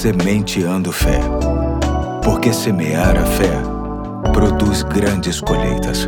Sementeando Fé. Porque semear a fé produz grandes colheitas.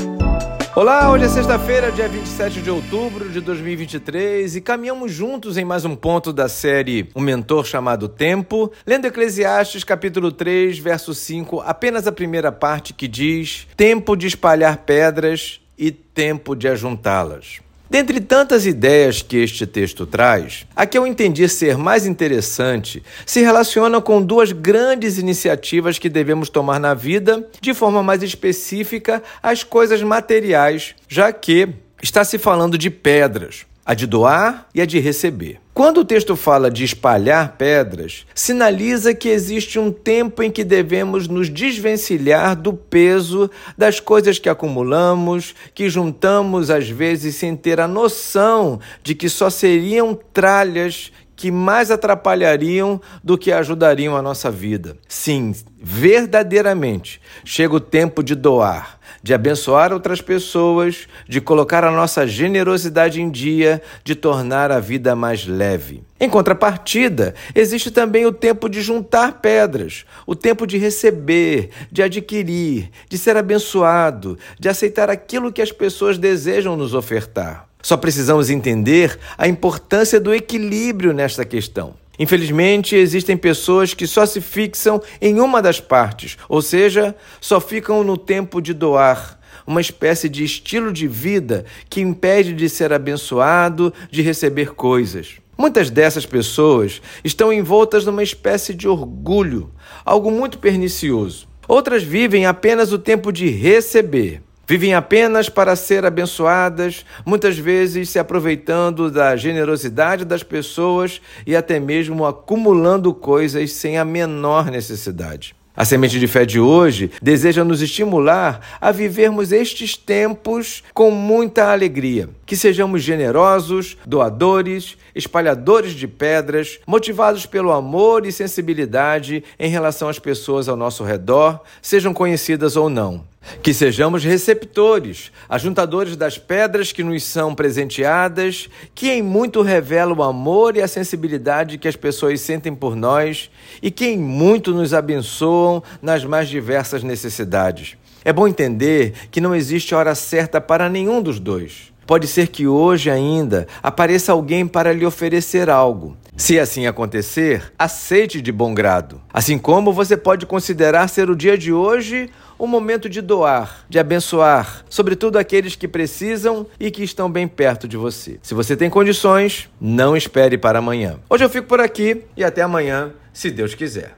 Olá, hoje é sexta-feira, dia 27 de outubro de 2023 e caminhamos juntos em mais um ponto da série Um Mentor Chamado Tempo, lendo Eclesiastes capítulo 3, verso 5, apenas a primeira parte que diz: Tempo de espalhar pedras e tempo de ajuntá-las. Dentre tantas ideias que este texto traz, a que eu entendi ser mais interessante se relaciona com duas grandes iniciativas que devemos tomar na vida, de forma mais específica, as coisas materiais, já que está se falando de pedras a de doar e a de receber. Quando o texto fala de espalhar pedras, sinaliza que existe um tempo em que devemos nos desvencilhar do peso das coisas que acumulamos, que juntamos às vezes sem ter a noção de que só seriam tralhas que mais atrapalhariam do que ajudariam a nossa vida. Sim, verdadeiramente, chega o tempo de doar, de abençoar outras pessoas, de colocar a nossa generosidade em dia, de tornar a vida mais leve. Em contrapartida, existe também o tempo de juntar pedras, o tempo de receber, de adquirir, de ser abençoado, de aceitar aquilo que as pessoas desejam nos ofertar. Só precisamos entender a importância do equilíbrio nesta questão. Infelizmente, existem pessoas que só se fixam em uma das partes, ou seja, só ficam no tempo de doar, uma espécie de estilo de vida que impede de ser abençoado, de receber coisas. Muitas dessas pessoas estão envoltas numa espécie de orgulho, algo muito pernicioso. Outras vivem apenas o tempo de receber. Vivem apenas para ser abençoadas, muitas vezes se aproveitando da generosidade das pessoas e até mesmo acumulando coisas sem a menor necessidade. A semente de fé de hoje deseja nos estimular a vivermos estes tempos com muita alegria. Que sejamos generosos, doadores, espalhadores de pedras, motivados pelo amor e sensibilidade em relação às pessoas ao nosso redor, sejam conhecidas ou não. Que sejamos receptores, ajuntadores das pedras que nos são presenteadas, que em muito revela o amor e a sensibilidade que as pessoas sentem por nós e que em muito nos abençoam nas mais diversas necessidades. É bom entender que não existe hora certa para nenhum dos dois. Pode ser que hoje ainda apareça alguém para lhe oferecer algo. Se assim acontecer, aceite de bom grado. Assim como você pode considerar ser o dia de hoje um momento de doar, de abençoar, sobretudo aqueles que precisam e que estão bem perto de você. Se você tem condições, não espere para amanhã. Hoje eu fico por aqui e até amanhã, se Deus quiser.